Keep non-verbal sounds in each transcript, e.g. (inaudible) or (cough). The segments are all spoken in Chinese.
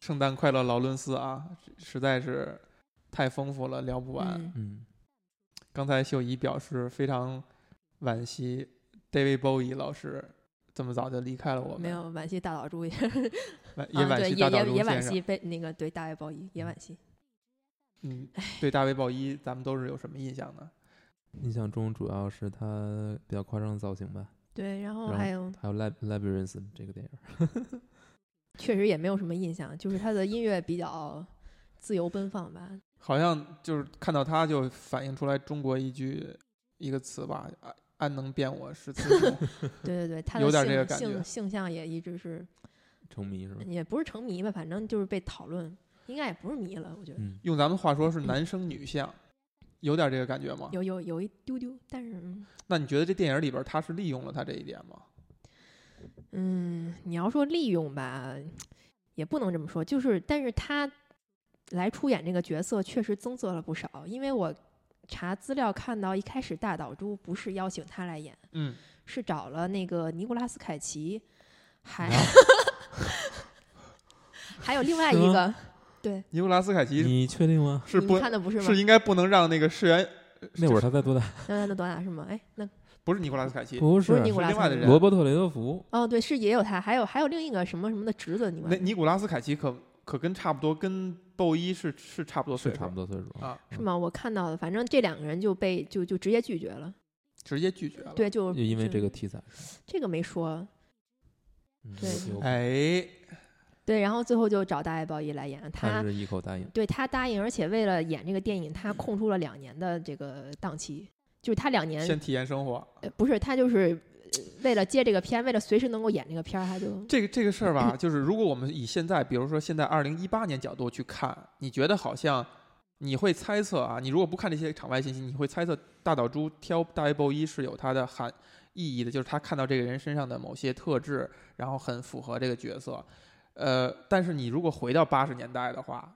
圣诞快乐，劳伦斯啊，实在是太丰富了，聊不完。嗯嗯，刚才秀仪表示非常惋惜，David Bowie 老师这么早就离开了我们，没有惋惜大老朱 (laughs) 也惋也惋惜大岛也也也惋惜。被那个对大卫鲍伊也惋惜。嗯，对大卫鲍伊，咱们都是有什么印象呢？印象中主要是他比较夸张的造型吧，对，然后还有还有《Lab Labyrinth》这个电影。(laughs) 确实也没有什么印象，就是他的音乐比较自由奔放吧。好像就是看到他就反映出来中国一句一个词吧，安安能辨我是雌雄。(laughs) 对对对，他的有点这个感觉性性向也一直是，成迷是吧？也不是成迷吧，反正就是被讨论，应该也不是迷了，我觉得嗯，用咱们话说是男生女相，有点这个感觉吗？有有有一丢丢，但是嗯那你觉得这电影里边他是利用了他这一点吗？嗯，你要说利用吧，也不能这么说，就是但是他来出演这个角色确实增色了不少，因为我查资料看到一开始大岛猪不是邀请他来演，嗯，是找了那个尼古拉斯凯奇，还啊还有另外一个，对，尼古拉斯凯奇你确定吗？是不看的不是吗？是应该不能让那个世元那会儿他才多大？那那多大是吗？哎，那不是尼古拉斯凯奇，不是是尼古拉斯凯奇是另外的人罗伯特·雷德福。哦，对，是也有他，还有还有另一个什么什么的侄子，你那们尼古拉斯凯奇可可跟差不多，跟鲍伊是是差不多岁数，是差不多岁数啊，是吗？我看到的，反正这两个人就被就就直接拒绝了。直接拒绝了。，对，就就因为这个题材。这个没说。嗯对哎，对，然后最后就找大爱鲍伊来演他。他是一口答应。对他答应，而且为了演这个电影，他空出了两年的这个档期，就是他两年先体验生活。呃不是他就是呃为了接这个片，为了随时能够演这个片儿，他就这个这个事儿吧，就是如果我们以现在，比如说现在二零一八年角度去看，你觉得好像你会猜测啊，你如果不看这些场外信息，你会猜测大岛猪挑大卫鲍伊是有它的含意义的，就是他看到这个人身上的某些特质，然后很符合这个角色。呃，但是你如果回到八十年代的话，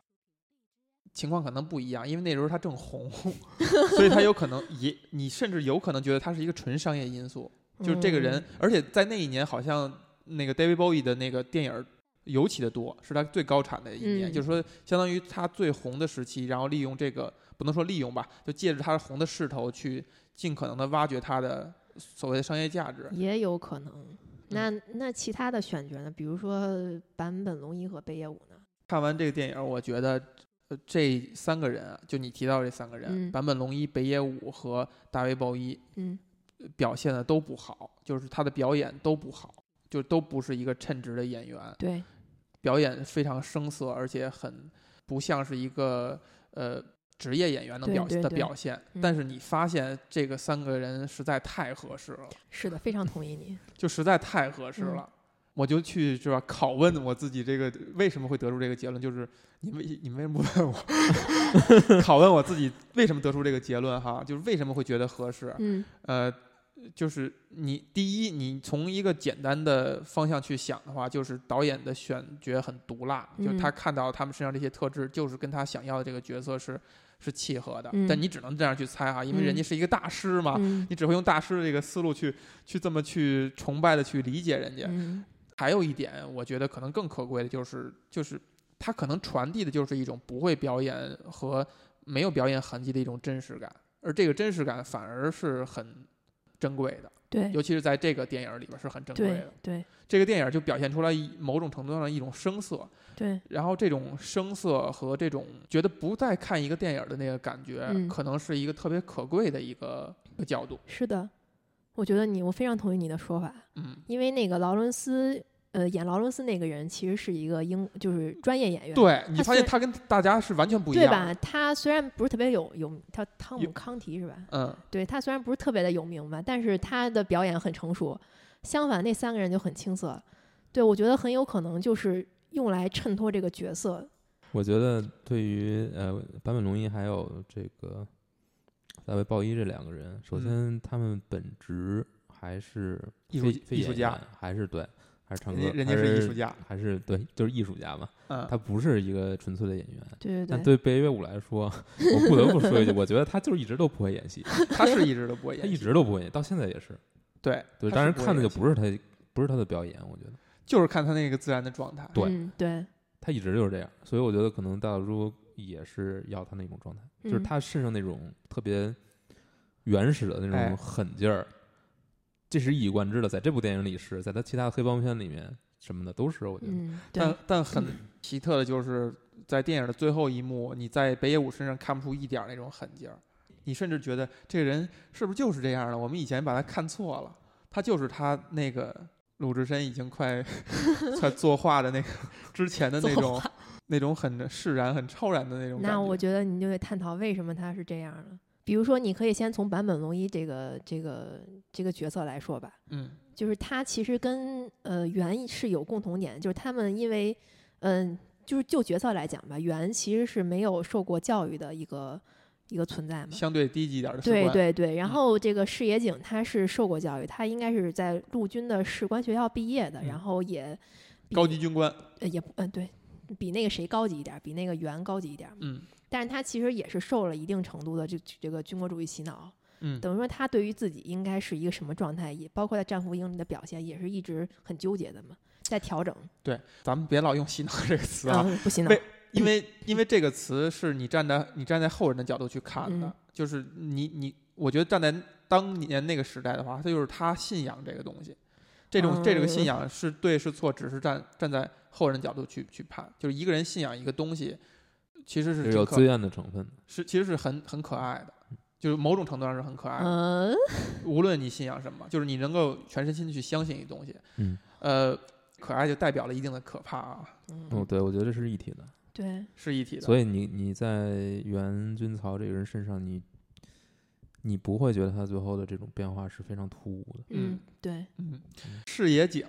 情况可能不一样，因为那时候他正红，(laughs) 所以他有可能也，你甚至有可能觉得他是一个纯商业因素。就是这个人，嗯而且在那一年好像那个 David Bowie 的那个电影儿尤其的多，是他最高产的一年，嗯就是说相当于他最红的时期，然后利用这个不能说利用吧，就借着他红的势头去尽可能的挖掘他的所谓的商业价值。也有可能。那那其他的选角呢？比如说坂本龙一和北野武呢？看完这个电影，我觉得。呃，这三个人啊，就你提到这三个人，嗯坂本龙一、北野武和大卫鲍伊，嗯表现的都不好，就是他的表演都不好，就都不是一个称职的演员。对，表演非常生涩，而且很不像是一个呃职业演员能表现的表现。嗯但是你发现这个三个人实在太合适了，是的，非常同意你。就实在太合适嗯了。我就去是吧拷问我自己，这个为什么会得出这个结论？就是你为你们为什么不问我？(laughs) 拷问我自己为什么得出这个结论？哈，就是为什么会觉得合适？嗯呃，就是你第一，你从一个简单的方向去想的话，就是导演的选角很毒辣，就他嗯看到他们身上这些特质，就是跟他想要的这个角色是是契合的。嗯但你只能这样去猜哈，因为人家是一个大师嘛，嗯你只会用大师的这个思路去去这么去崇拜的去理解人家。嗯还有一点，我觉得可能更可贵的就是就是他可能传递的就是一种不会表演和没有表演痕迹的一种真实感，而这个真实感反而是很珍贵的。对尤其是在这个电影里边是很珍贵的。对这个电影就表现出来一某种程度上的一种生涩，对，然后这种生涩和这种觉得不再看一个电影的那个感觉，嗯可能是一个特别可贵的一个一个角度。是的，我觉得你我非常同意你的说法，嗯，因为那个劳伦斯，呃，演劳伦斯那个人其实是一个英，就是专业演员，对你发现他跟大家是完全不一样对吧？他虽然不是特别有有，他汤姆康提是吧？嗯，对他虽然不是特别的有名吧，但是他的表演很成熟。相反，那三个人就很青涩。对我觉得很有可能就是用来衬托这个角色。我觉得对于呃坂本龙一还有这个大卫鲍伊这两个人，首先他们本职还是艺术艺术家还是对，还是唱歌人，家是艺术家，还是对，就是艺术家嘛。嗯，他不是一个纯粹的演员。对对但对北野武来说，我不得不说一句，我觉得他就是一直都不会演戏，(laughs) 他是一直都不会 (laughs) 演，他一直都不会演，到现在也是。对对，他当然看的就不是他，不是他的表演，我觉得就是看他那个自然的状态。对嗯对他一直就是这样，所以我觉得可能大岛猪也是要他那种状态，就是嗯他身上那种特别原始的那哎。种狠劲儿，这是一以贯之的，在这部电影里是，在他其他的黑帮片里面什么的都是，我觉得，嗯，但，但很奇特的就是，在电影的最后一幕，你在北野武身上看不出一点儿那种狠劲儿，你甚至觉得这个人是不是就是这样的？我们以前把他看错了，他就是他那个鲁智深已经快 (laughs) 快作画的那个之前的那种那种很释然、很超然的那种那我觉。得你就得探讨为什么他是这样的。比如说，你可以先从坂本龙一这个这个这个角色来说吧，嗯就是他其实跟呃袁是有共同点，就是他们因为嗯、就是就角色来讲吧，袁其实是没有受过教育的一个一个存在嘛。相对低级一点的士对官，对对，然嗯后这个矢野井他是受过教育，他应该是在陆军的士官学校毕业的，嗯然后也高级军官，呃也不嗯、对，比那个谁高级一点儿，比那个袁高级一点儿。嗯但是他其实也是受了一定程度的这这个军国主义洗脑，嗯，等于说他对于自己应该是一个什么状态，也包括在战俘营里的表现，也是一直很纠结的嘛，在调整。对，咱们别老用洗脑这个词啊，嗯，不洗脑为。因为因为这个词是你站在你站在后人的角度去看的，嗯。就是你你，我觉得站在当年那个时代的话，他就是他信仰这个东西，这种、这个信嗯仰是对是错，只是站站在后人的角度去去判，就是一个人信仰一个东西，其实是有自愿的成分的。是其实是很很可爱的，就是某种程度上是很可爱的，嗯。(laughs) 无论你信仰什么，就是你能够全身心地去相信一东西，嗯，呃，可爱就代表了一定的可怕啊，哦，嗯，对，我觉得这是一体的。对，是一体的，所以你你在袁君曹这个人身上，你你不会觉得他最后的这种变化是非常突兀的。嗯嗯，对，嗯，视野景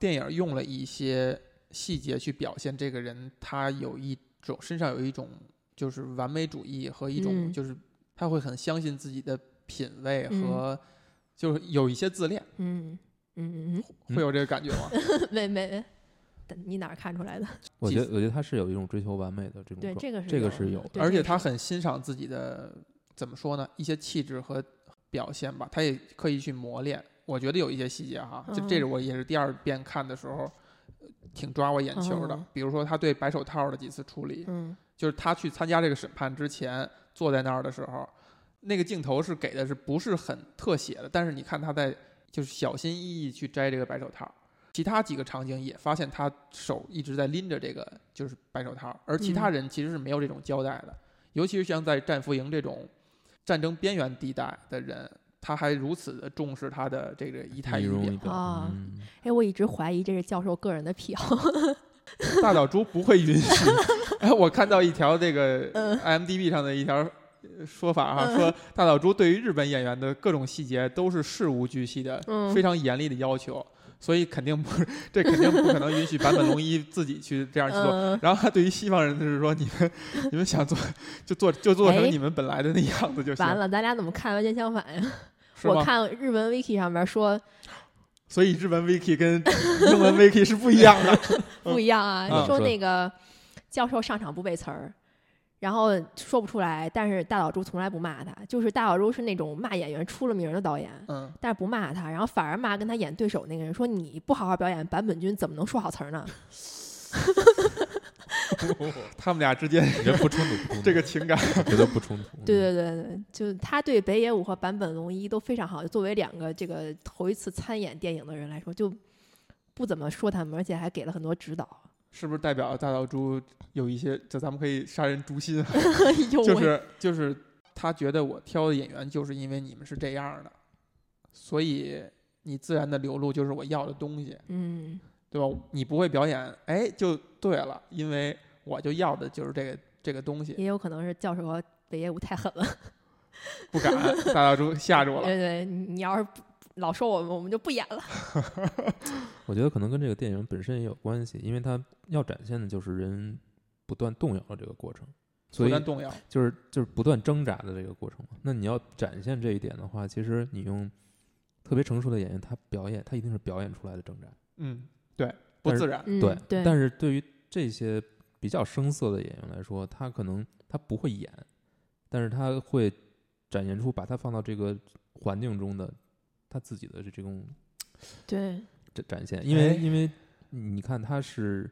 电影用了一些细节去表现这个人，他有一种身上有一种就是完美主义和一种嗯。就是他会很相信自己的品味嗯。和就是有一些自恋，嗯嗯嗯。嗯会有这个感觉吗？(laughs) 嗯，没没没，等你哪儿看出来的？(laughs) 我觉得，我觉得他是有一种追求完美的这种对，状这个是这个有的是有的而且他很欣赏自己的怎么说呢？一些气质和表现吧，他也刻意去磨练。我觉得有一些细节哈，这这是嗯我也是第二遍看的时候，呃挺抓我眼球的嗯。比如说他对白手套的几次处理，嗯就是他去参加这个审判之前坐在那儿的时候，那个镜头是给的是不是很特写的？但是你看他在就是小心翼翼去摘这个白手套。其他几个场景也发现他手一直在拎着这个就是白手套，而其他嗯人其实是没有这种交代的。尤其是像在战俘营这种战争边缘地带的人，他还如此的重视他的这个仪态仪容仪。表。啊嗯，哎，我一直怀疑这是教授个人的癖好。(laughs) 大岛猪不会允许。(laughs) 哎，我看到一条这个嗯 IMDB 上的一条呃说法哈，嗯说大岛猪对于日本演员的各种细节都是事无巨细的，嗯非常严厉的要求，所以肯定不是，(laughs) 这肯定不可能允许坂本龙一自己去这样去做。(laughs) 嗯，然后他对于西方人就是说，你们你们想做就做就做成哎你们本来的那样子就行，完了，咱俩怎么看完全相反呀？我看日文 wiki 上面说所以日文 wiki 跟英文 wiki 是不一样的。(laughs) 不一样啊，说那个教授上场不背词儿，然后说不出来，但是大岛猪从来不骂他，就是大岛猪是那种骂演员出了名儿的导演。嗯，但是不骂他，然后反而骂跟他演对手那个人，说你不好好表演，坂本君怎么能说好词儿呢？(laughs) 他们俩之间我觉得不冲突，这个情感，绝对不冲突。(laughs) 对对对对，就是他对北野武和坂本龙一都非常好。作为两个这个头一次参演电影的人来说，就不怎么说他们，而且还给了很多指导。是不是代表大岛猪有一些？就咱们可以杀人诛心 (laughs) 就是就是他觉得我挑的演员就是因为你们是这样的，所以你自然的流露就是我要的东西，嗯，对吧？你不会表演，哎，就对了，因为我就要的就是这个这个东西，也有可能是教授和北野武太狠了。(laughs) 不敢，大岛猪吓住了。对对，你你要是不老说我们，我们就不演了。(laughs) 我觉得可能跟这个电影本身也有关系，因为它要展现的就是人不断动摇的这个过程，所以不断动摇，就是就是不断挣扎的这个过程嘛。那你要展现这一点的话，其实你用特别成熟的演员，他表演他一定是表演出来的挣扎。嗯，对，不自然，嗯，对，对，但是对于这些比较生涩的演员来说，他可能他不会演，但是他会展现出把他放到这个环境中的他自己的这种对，展展现，因为、哎。因为你看他是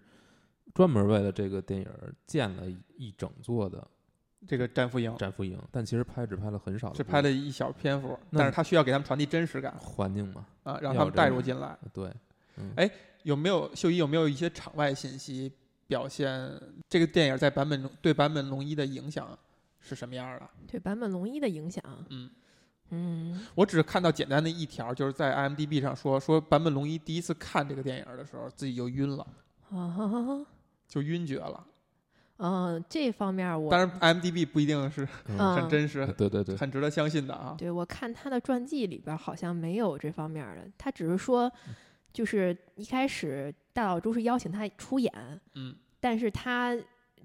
专门为了这个电影儿建了一整座的这个战俘营战俘营，但其实拍只拍了很少只拍了一小篇幅，但是他需要给他们传递真实感环境嘛，啊，让他们带入进来。对，嗯。哎有没有秀一有没有一些场外信息表现这个电影在版本中对版本龙一的影响是什么样的？对版本龙一的影响，嗯，嗯，我只看到简单的一条，就是在 IMDB 上说说坂本龙一第一次看这个电影的时候自己就晕了，啊，就晕厥了。嗯，这方面我当然 IMDB 不一定是很真实、对对对，很值得相信的啊。对我看他的传记里边儿好像没有这方面儿的，他只是说，就是一开始大岛渚是邀请他出演，嗯但是他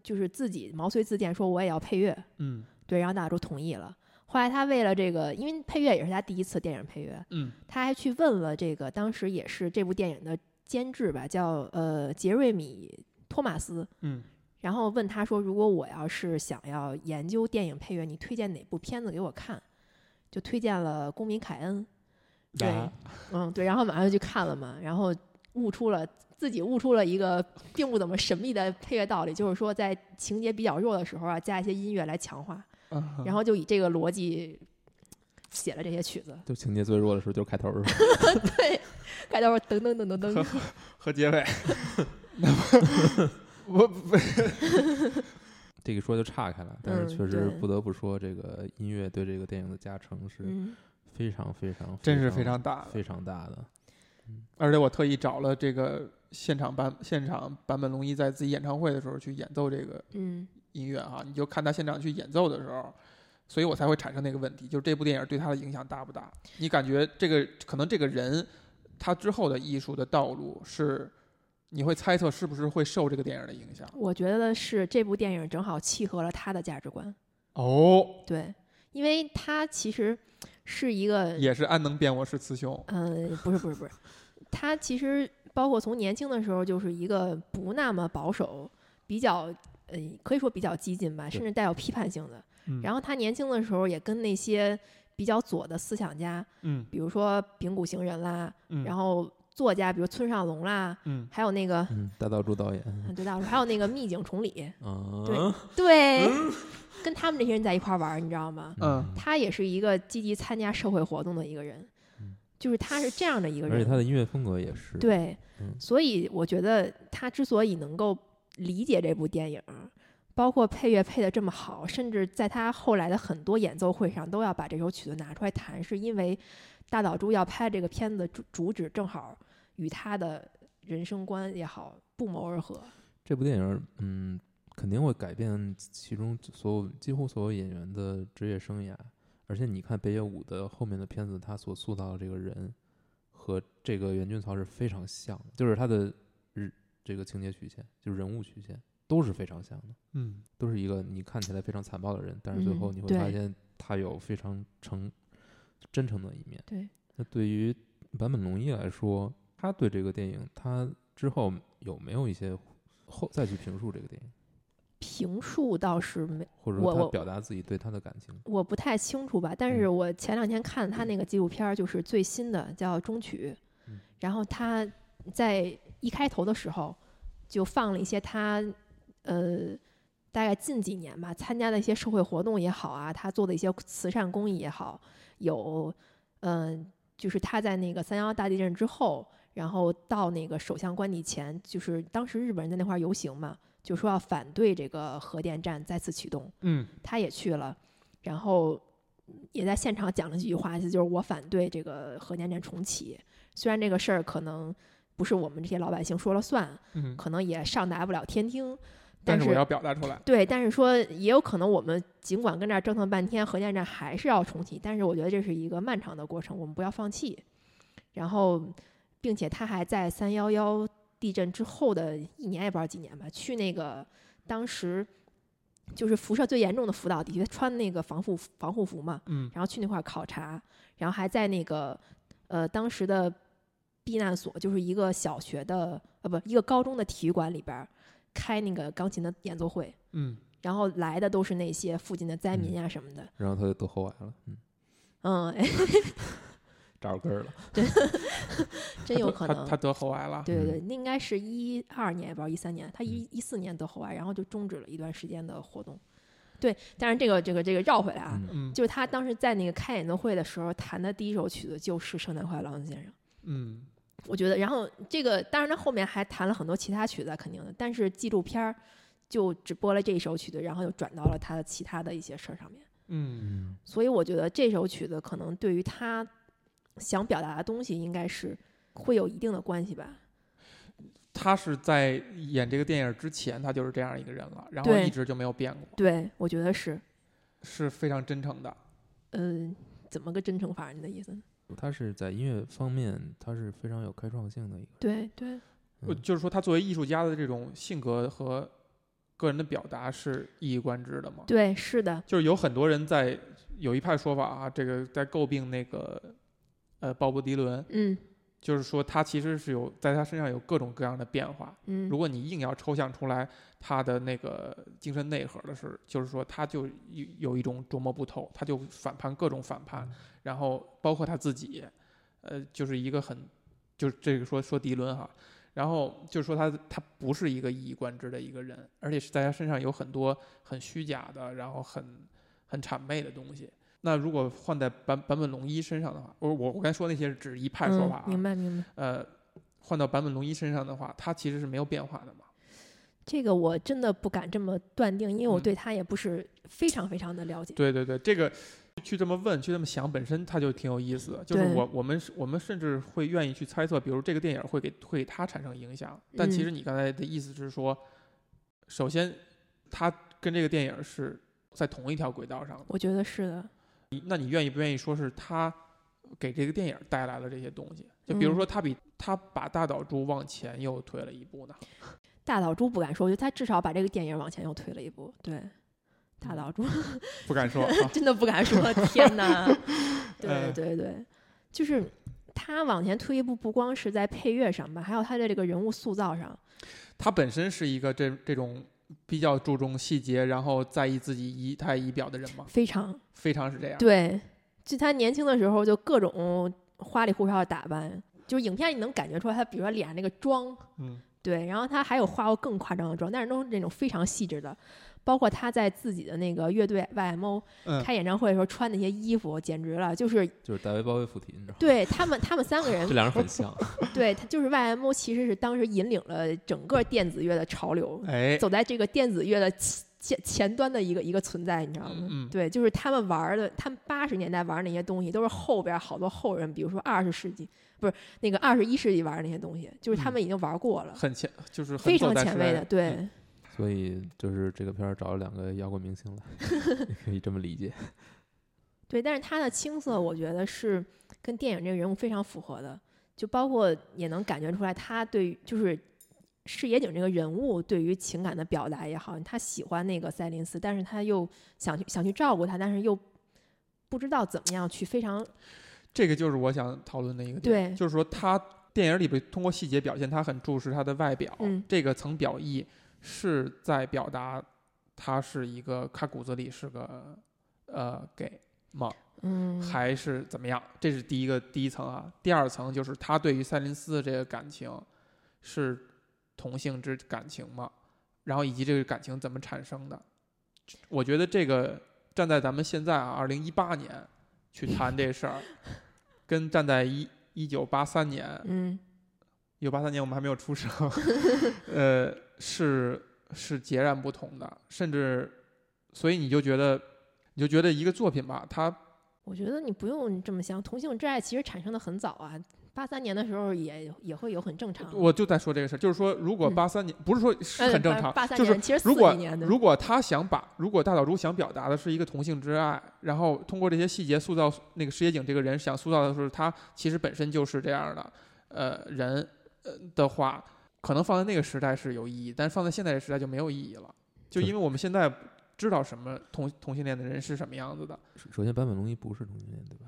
就是自己毛遂自荐说我也要配乐，嗯对，然后大岛渚同意了。后来他为了这个，因为配乐也是他第一次电影配乐，嗯他还去问了这个当时也是这部电影的监制吧，叫呃杰瑞米托马斯，嗯然后问他说，如果我要是想要研究电影配乐，你推荐哪部片子给我看？就推荐了《公民凯恩》。对，啊嗯，对，然后马上就去看了嘛，然后悟出了自己悟出了一个并不怎么神秘的配乐道理，就是说在情节比较弱的时候啊，加一些音乐来强化，啊然后就以这个逻辑写了这些曲子。(laughs) 就情节最弱的时候就是开头是吧？(laughs) 对，开头噔噔噔噔噔，(laughs) 和结尾，我不这个说就岔开了，但是嗯确实对不得不说，这个音乐对这个电影的加成是嗯非常非常真是非非常大的。非常大的。而且我特意找了这个现场版现场版本龙一在自己演唱会的时候去演奏这个嗯音乐哈，你就看他现场去演奏的时候，所以我才会产生那个问题，就是这部电影对他的影响大不大？你感觉这个可能这个人他之后的艺术的道路是，你会猜测是不是会受这个电影的影响？我觉得是这部电影正好契合了他的价值观。哦，对，因为他其实是一个也是安能辨我是雌雄，嗯，不是不是不是，他其实包括从年轻的时候就是一个不那么保守，比较呃可以说比较激进吧，甚至带有批判性的。嗯。然后他年轻的时候也跟那些比较左的思想家，嗯。比如说丙谷行人啦，嗯，然后作家比如村上隆啦，嗯。还有那个嗯，大岛渚导演，嗯对大还有那个密井崇礼，(laughs) 嗯，(laughs) 对，跟他们这些人在一块儿玩儿，你知道吗？嗯。他也是一个积极参加社会活动的一个人嗯，就是他是这样的一个人，而且他的音乐风格也是，对，嗯。所以我觉得他之所以能够理解这部电影，包括配乐配的这么好，甚至在他后来的很多演奏会上都要把这首曲子拿出来弹，是因为大岛渚要拍这个片子主主旨正好与他的人生观也好不谋而合。这部电影，嗯，肯定会改变其中所有几乎所有演员的职业生涯。而且你看北野武的后面的片子，他所塑造的这个人和这个袁俊曹是非常像，就是他的这个情节曲线，就是人物曲线都是非常像的，嗯。都是一个你看起来非常残暴的人，但是最后嗯你会发现他有非常诚真诚的一面。对，那对于坂本龙一来说，他对这个电影，他之后有没有一些后再去评述这个电影，评述倒是没，或者说他表达自己对他的感情？我不太清楚吧，但嗯。是我前两天看他那个纪录片儿，就是最新的叫《中曲》嗯，然后他在一开头的时候就放了一些他呃大概近几年吧参加的一些社会活动也好啊，他做的一些慈善公益也好，有嗯、就是他在那个三幺大地震之后，然后到那个首相官邸前，就是当时日本人在那块儿游行嘛，就说要反对这个核电站再次启动。嗯他也去了，然后也在现场讲了几句话，就是我反对这个核电站重启。虽然这个事儿可能不是我们这些老百姓说了算，嗯，可能也上达不了天听，但是我要表达出来，对，但是说也有可能我们尽管跟这儿折腾半天，核电站还是要重启，但是我觉得这是一个漫长的过程，我们不要放弃。然后，并且他还在三幺幺地震之后的一年也不知道几年吧，去那个当时就是辐射最严重的福岛地区，穿那个防护防护服嘛，嗯。然后去那块儿考察，然后还在那个呃当时的避难所，就是一个小学的呃不一个高中的体育馆里边儿开那个钢琴的演奏会，嗯然后来的都是那些附近的灾民呀、什么的，然后他就得喉癌了，嗯，嗯，哎扎着根儿了。(laughs) (laughs) 真有可能他他。得喉癌了。对对对，那应该是一二年，也不知道一三年，他一一四年得喉癌，然后就终止了一段时间的活动。对，但是这个这个这个绕回来啊，嗯嗯就是他当时在那个开演奏会的时候弹的第一首曲子就是《圣诞快乐，先生》。嗯我觉得，然后这个当然他后面还弹了很多其他曲子，肯定的，但是纪录片儿就只播了这一首曲子，然后又转到了他的其他的一些事儿上面。嗯嗯所以我觉得这首曲子可能对于他想表达的东西，应该是会有一定的关系吧。他是在演这个电影之前，他就是这样一个人了，然后一直就没有变过，对，我觉得是，是非常真诚的。嗯、怎么个真诚法？你的意思呢？他是在音乐方面，他是非常有开创性的一个。对对，就是说，他作为艺术家的这种性格和个人的表达是一以贯之的嘛？对，是的，就是有很多人在有一派说法啊，这个在诟病那个呃鲍勃迪伦，嗯就是说他其实是有在他身上有各种各样的变化。嗯如果你硬要抽象出来他的那个精神内核的是，就是说他就有有一种琢磨不透，他就反叛各种反叛，然后包括他自己，呃，就是一个很就是这个说说迪伦哈。然后就是说他他不是一个一以贯之的一个人，而且是在他身上有很多很虚假的，然后很很谄媚的东西。那如果换在坂坂本龙一身上的话，我我我刚才说那些只是指一派说法啊，嗯，明白明白。呃，换到坂本龙一身上的话，他其实是没有变化的嘛。这个我真的不敢这么断定，因为我嗯对他也不是非常非常的了解。对对对，这个去这么问，去这么想，本身他就挺有意思的。就是我我们我们甚至会愿意去猜测，比如这个电影会给会给他产生影响。但其嗯实你刚才的意思是说，首先他跟这个电影是在同一条轨道上的。我觉得是的，你那你愿意不愿意说是他给这个电影带来了这些东西？就比如嗯说他比他把大岛渚往前又推了一步呢？大岛渚不敢说，我觉得他至少把这个电影往前又推了一步。对，大嗯岛渚不敢说 (laughs) 啊。真的不敢说，天哪！(laughs) 对哎对对，就是他往前推一步，不光是在配乐上吧，还有他的这个人物塑造上。他本身是一个这这种比较注重细节，然后在意自己仪态仪表的人吗？非常非常是这样。对，就他年轻的时候就各种花里胡哨的打扮，就是影片你能感觉出来，他比如说脸上那个妆，嗯，对，然后他还有化过更夸张的妆，但是都是那种非常细致的，包括他在自己的那个乐队 YMO 嗯开演唱会的时候穿那些衣服，简直了，就是就是大卫鲍威附体，你知道吗？对他们他们三个人这两人很像。(laughs) 对他就是 YMO，其实是当时引领了整个电子乐的潮流，哎，走在这个电子乐的前前前端的一个一个存在，你知道吗？嗯嗯对，就是他们玩儿的，他们八十年代玩儿那些东西，都是后边好多后人，比如说二十世纪，不是那个二十一世纪玩的那些东西，就是他嗯们已经玩过了，很前，就是很非常前卫的。对，嗯所以就是这个片儿找了两个摇滚明星来，(laughs) 可以这么理解。对，但是他的青涩，我觉得是跟电影这个人物非常符合的，就包括也能感觉出来，他对于就是赤野井这个人物对于情感的表达也好，他喜欢那个赛琳斯，但是他又想去想去照顾他，但是又不知道怎么样去非常这个就是我想讨论的一个点，对就是说他电影里边通过细节表现，他很注视他的外表，嗯这个层表意是在表达他是一个他骨子里是个呃 gay 吗？嗯还是怎么样？这是第一个第一层啊。第二层就是他对于赛林斯的这个感情是同性之感情吗？然后以及这个感情怎么产生的？我觉得这个站在咱们现在啊，二零一八年去谈这事儿，跟站在一一九八三年，嗯一九八三年我们还没有出生，(laughs) 呃，是是截然不同的，甚至所以你就觉得你就觉得一个作品吧，它我觉得你不用这么想，同性之爱其实产生的很早啊，八三年的时候也也会有很正常。我就在说这个事儿，就是说，如果嗯八三年、不是说是呃很正常，八三就是年其实四如果几年的，如果他想把，如果大岛渚想表达的是一个同性之爱，然后通过这些细节塑造那个石野井这个人，想塑造的是他其实本身就是这样的，呃，人呃的话，可能放在那个时代是有意义，但放在现在这时代就没有意义了，就因为我们现在知道什么同同性恋的人是什么样子的，首首先，坂本龙一不是同性恋，对吧？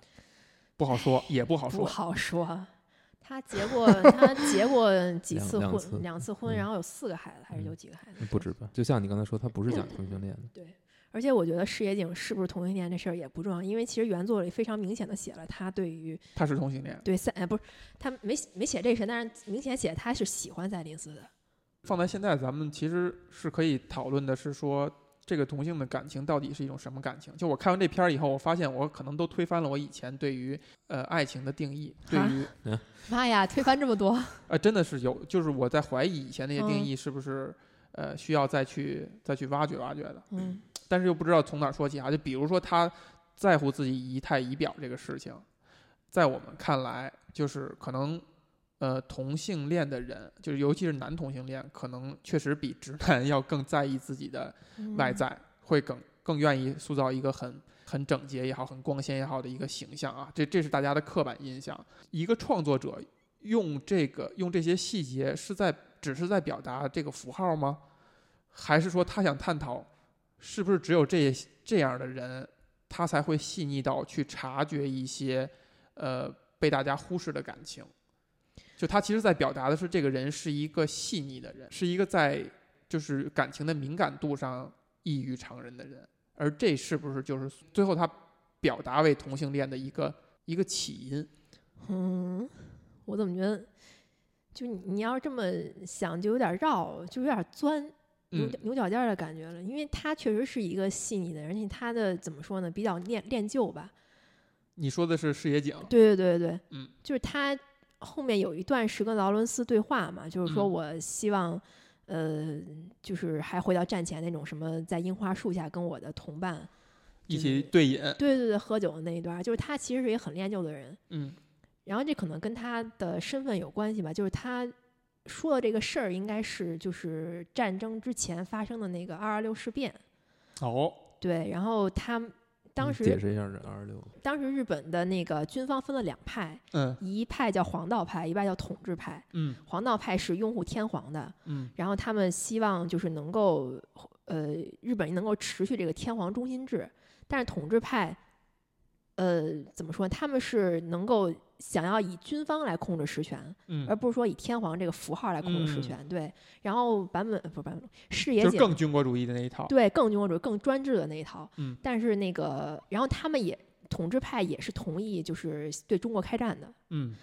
不好说，也不好说，不好说。他结过他结过几次婚，两次两次婚，嗯然后有四个孩子还是有嗯几个孩子？不止吧？就像你刚才说，他不是讲同性恋的。对，而且我觉得视野井是不是同性恋这事儿也不重要，因为其实原作里非常明显的写了他对于他是同性恋。对赛，哎，不是他没没写这事，但是明显写他是喜欢赛琳斯的。放在现在，咱们其实是可以讨论的，是说这个同性的感情到底是一种什么感情？就我看完这片儿以后，我发现我可能都推翻了我以前对于呃爱情的定义，对啊于妈呀，推翻这么多，(laughs) 呃真的是有，就是我在怀疑以前那些定嗯义是不是呃需要再去再去挖掘挖掘的。嗯但是又不知道从哪儿说起啊。就比如说他在乎自己仪态仪表这个事情，在我们看来，就是可能呃同性恋的人，就是尤其是男同性恋，可能确实比直男 (laughs) 要更在意自己的嗯外在，会更更愿意塑造一个很。很整洁也好，很光鲜也好的一个形象啊，这这是大家的刻板印象。一个创作者用这个用这些细节是在只是在表达这个符号吗？还是说他想探讨是不是只有这这样的人，他才会细腻到去察觉一些呃被大家忽视的感情？就他其实在表达的是这个人是一个细腻的人，是一个在就是感情的敏感度上异于常人的人，而这是不是就是最后他表达为同性恋的一个一个起因？嗯，我怎么觉得，就你要这么想，就有点绕，就有点钻牛牛角尖儿的感觉了。因为他确实是一个细腻的人，而且他的怎么说呢，比较恋恋旧吧。你说的是视野井，对对对对，嗯，就是他后面有一段是跟劳伦斯对话嘛，就是说嗯。我希望，呃，就是还回到战前那种什么在樱花树下跟我的同伴，一起对饮，对对对，喝酒的那一段，就是他其实是一个很恋旧的人，嗯。然后这可能跟他的身份有关系吧，就是他说的这个事儿应该是就是战争之前发生的那个二二六事变，哦，对，然后他当时解释一下这二二六，当时日本的那个军方分了两派，嗯一派叫黄道派，一派叫统治派。嗯黄道派是拥护天皇的，嗯然后他们希望就是能够，呃，日本能够持续这个天皇中心制，但是统治派，呃，怎么说？他们是能够想要以军方来控制实权，嗯而，不是说以天皇这个符号来控制实嗯权。对，然后版本呃不是版本，视野更军国主义的那一套。对更军国主义、更专制的那一套。嗯但是那个，然后他们也统治派也是同意就是对中国开战的。嗯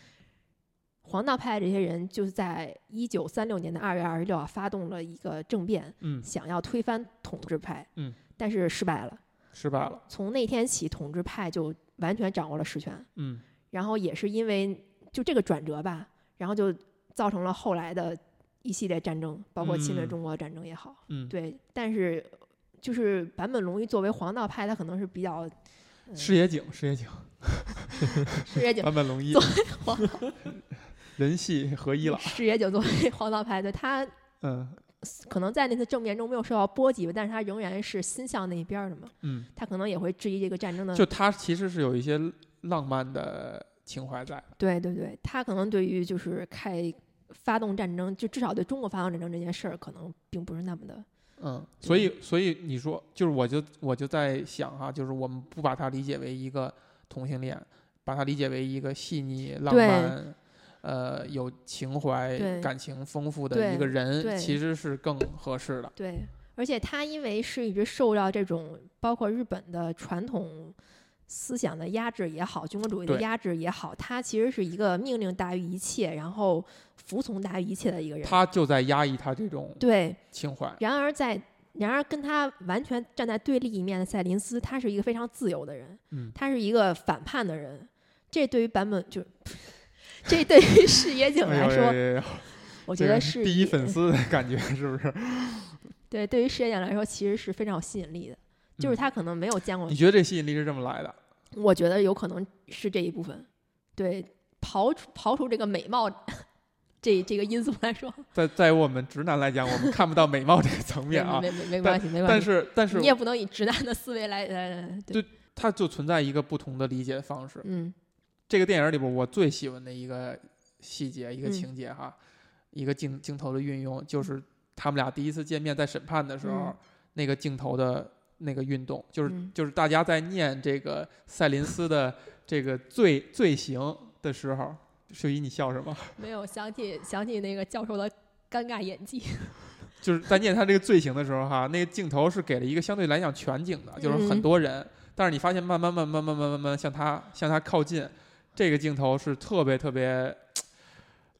黄道派这些人就是在一九三六年的二月二十六号发动了一个政变，嗯，想要推翻统治派，嗯，但是失败了。失败了。从那天起，统治派就完全掌握了实权，嗯然后也是因为就这个转折吧，然后就造成了后来的一系列战争，包括侵略嗯中国战争也好，嗯，对。但是就是坂本龙一作为黄道派，他可能是比较。嗯视野井，视野井，视野井坂本龙一作，黄 (laughs) 人系合一了。视野井作为黄道派，对他嗯可能在那次政变中没有受到波及吧，但是他仍然是心向那一边儿的嘛，嗯，他可能也会质疑这个战争的。就他其实是有一些浪漫的情怀在。对对对，他可能对于就是开发动战争，就至少对中国发动战争这件事儿，可能并不是那么的。嗯，所以所以你说，就是我就我就在想哈，就是我们不把它理解为一个同性恋，把它理解为一个细腻浪漫。呃，有情怀、感情丰富的一个人，其实是更合适的。对，而且他因为是一直受到这种包括日本的传统思想的压制也好，军国主义的压制也好，他其实是一个命令大于一切，然后服从大于一切的一个人。他就在压抑他这种对，情怀。然而在然而跟他完全站在对立一面的赛林斯，他是一个非常自由的人，嗯他是一个反叛的人。这对于版本就，(laughs) 这对于视野井来说，我觉得是第一粉丝的感觉，是不是？(laughs) 对，对于视野井来说，其实是非常有吸引力的。就是嗯他可能没有见过你觉得这吸引力是这么来的？我觉得有可能是这一部分。对，刨除刨除这个美貌 (laughs) 这这个因素来说，在在于我们直男来讲，我们看不到美貌这个层面啊。没没没没关系，没关系但系。是但是你也不能以直男的思维来来对，它就存在一个不同的理解方式。嗯这个电影里边，我最喜欢的一个细节、一个嗯情节哈，一个镜镜头的运用，就是他们俩第一次见面在审判的时候，嗯那个镜头的那个运动，就是、嗯就是大家在念这个赛林斯的 (laughs) 这个罪罪行的时候，秀姨你笑什么？(laughs) 没有想起想起那个教授的尴尬演技。(laughs) 就是在念他这个罪行的时候哈，那个镜头是给了一个相对来讲全景的，就是很嗯多人，但是你发现慢慢慢慢慢慢慢慢向他向他靠近，这个镜头是特别特别。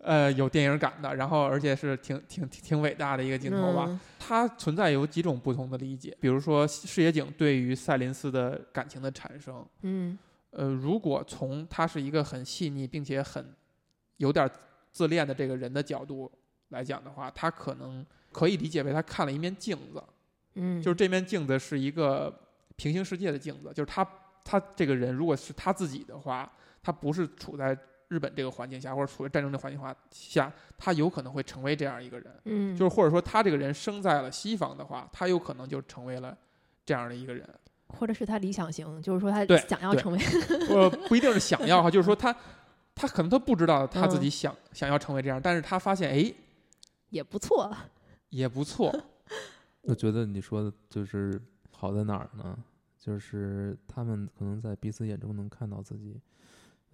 呃，有电影感的，然后而且是挺挺挺挺伟大的一个镜头吧。嗯。它存在有几种不同的理解，比如说视野井对于赛林斯的感情的产生，嗯。呃，如果从他是一个很细腻并且很有点自恋的这个人的角度来讲的话，他可能可以理解为他看了一面镜子，嗯，就是这面镜子是一个平行世界的镜子，就是他他这个人如果是他自己的话，他不是处在日本这个环境下，或者处于战争的环境下下，他有可能会成为这样一个人。嗯就是或者说他这个人生在了西方的话，他有可能就成为了这样的一个人。或者是他理想型，就是说他想要成为呃，不一定是想要哈，就是说他 (laughs) 他可能他不知道他自己嗯想、想要成为这样，但是他发现哎也不错。也不错，(laughs) 我觉得你说的就是好在哪儿呢？就是他们可能在彼此眼中能看到自己，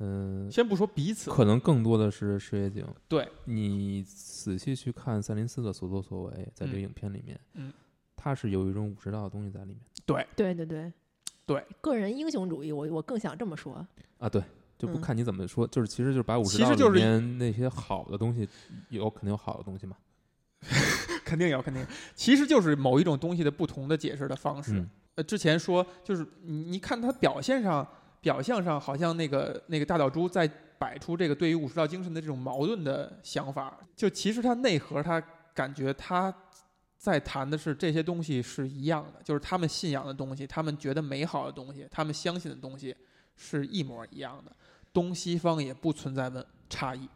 嗯、先不说彼此，可能更多的是视野井。对你仔细去看赛林斯的所作所为，在这影片里面，嗯，他是有一种武士道的东西在里面对对对对对，个人英雄主义，我我更想这么说。啊。对，就不嗯看你怎么说，就是其实就是把武士道里其实就是面那些好的东西，有肯定有好的东西嘛。(laughs) 肯定有肯定有，其实就是某一种东西的不同的解释的方式。嗯，呃，之前说就是你你看他表现上表象上好像那个那个大岛猪在摆出这个对于武士道精神的这种矛盾的想法，就其实他内核他感觉他在谈的是这些东西是一样的，就是他们信仰的东西，他们觉得美好的东西，他们相信的东西是一模一样的，东西方也不存在问差异，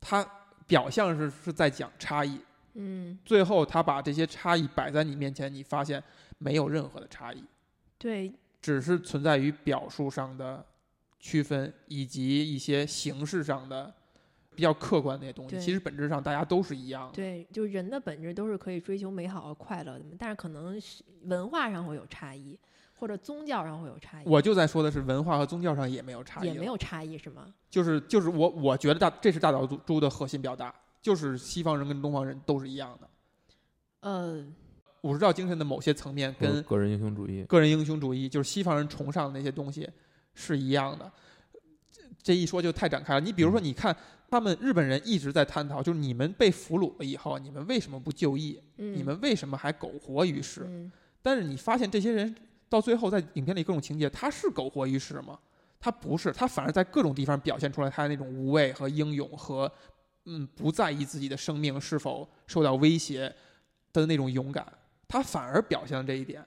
他表象是是在讲差异，嗯，最后他把这些差异摆在你面前，你发现没有任何的差异。对，只是存在于表述上的区分，以及一些形式上的比较客观的那些东西。其实本质上大家都是一样的。对，就是人的本质都是可以追求美好和快乐的，但是可能是文化上会有差异，或者宗教上会有差异。我就在说的是文化和宗教上也没有差异，也没，有差异是吗？就是就是我我觉得大这是大岛猪的核心表达，就是西方人跟东方人都是一样的。呃，武士道精神的某些层面跟个人英雄主义，个人英雄主义，就是西方人崇尚的那些东西是一样的。这这一说就太展开了。你比如说，你看他们日本人一直在探讨，就是你们被俘虏了以后，你们为什么不就义？嗯，你们为什么还苟活于世？嗯但是你发现这些人到最后在影片里各种情节，他是苟活于世吗？他不是，他反而在各种地方表现出来他的那种无畏和英勇和嗯不在意自己的生命是否受到威胁的那种勇敢，他反而表现了这一点。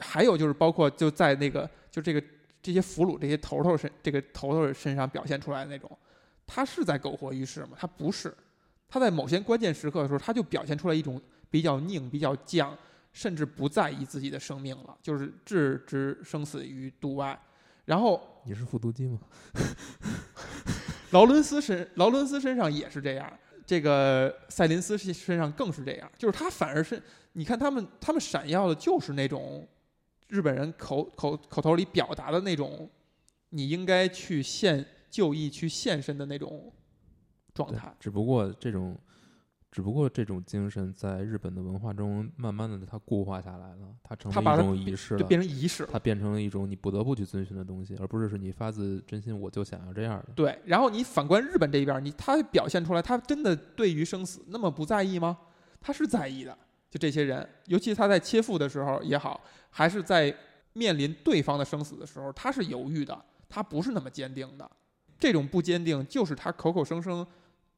还有就是包括就在那个就这个这些俘虏这些头头身这个头头身上表现出来的那种，他是在苟活于世吗？他不是，他在某些关键时刻的时候，他就表现出来一种比较拧、比较犟，甚至不在意自己的生命了，就是置之生死于度外。然后你是复读机吗？(laughs) 劳伦斯身劳伦斯身上也是这样，这个赛林斯身上更是这样，就是他反而是你看他们他们闪耀的就是那种日本人口口口头里表达的那种，你应该去献就义去献身的那种状态。，只不过这种，只不过这种精神在日本的文化中，慢慢的它固化下来了，它成为一种仪式了，就变成仪式了。它变成了一种你不得不去遵循的东西，而不是是你发自真心我就想要这样的。对，然后你反观日本这边，你他表现出来，他真的对于生死那么不在意吗？他是在意的。就这些人，尤其他在切腹的时候也好，还是在面临对方的生死的时候，他是犹豫的，他不是那么坚定的。这种不坚定，就是他口口声声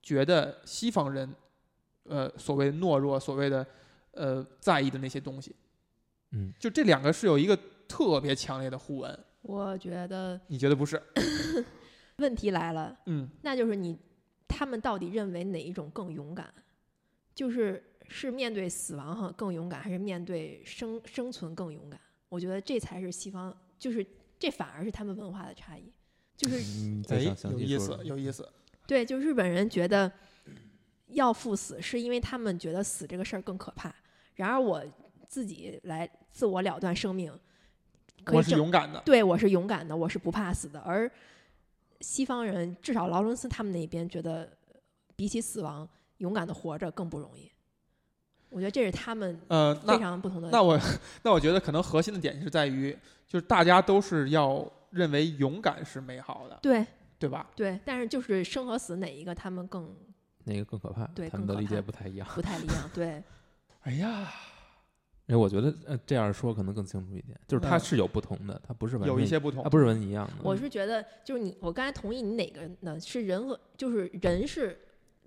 觉得西方人，呃，所谓懦弱，所谓的呃在意的那些东西。嗯，就这两个是有一个特别强烈的互文，我觉得你觉得不是？(coughs) 问题来了，嗯，那就是你他们到底认为哪一种更勇敢？就是是面对死亡哈更勇敢，还是面对生生存更勇敢？我觉得这才是西方，就是这反而是他们文化的差异。就是有意思，有意思。对，就日本人觉得要赴死，是因为他们觉得死这个事儿更可怕。然而我自己来自我了断生命，可我是勇敢的。对我是勇敢的，我是不怕死的。而西方人，至少劳伦斯他们那边觉得，比起死亡，勇敢的活着更不容易。我觉得这是他们呃，非常不同的。那我 (laughs) 那我觉得可能核心的点是在于，就是大家都是要认为勇敢是美好的，对对吧？对，但是就是生和死哪一个他们更哪个更可怕？对他们的理解不太一样。(laughs) 不太一样。对，(laughs) 哎呀，哎我觉得呃这样说可能更清楚一点，就是它嗯是有不同的，它不是完全有一些不同它。不是完全一样的。我是觉得就是你，我刚才同意你哪个呢？是人和就是人是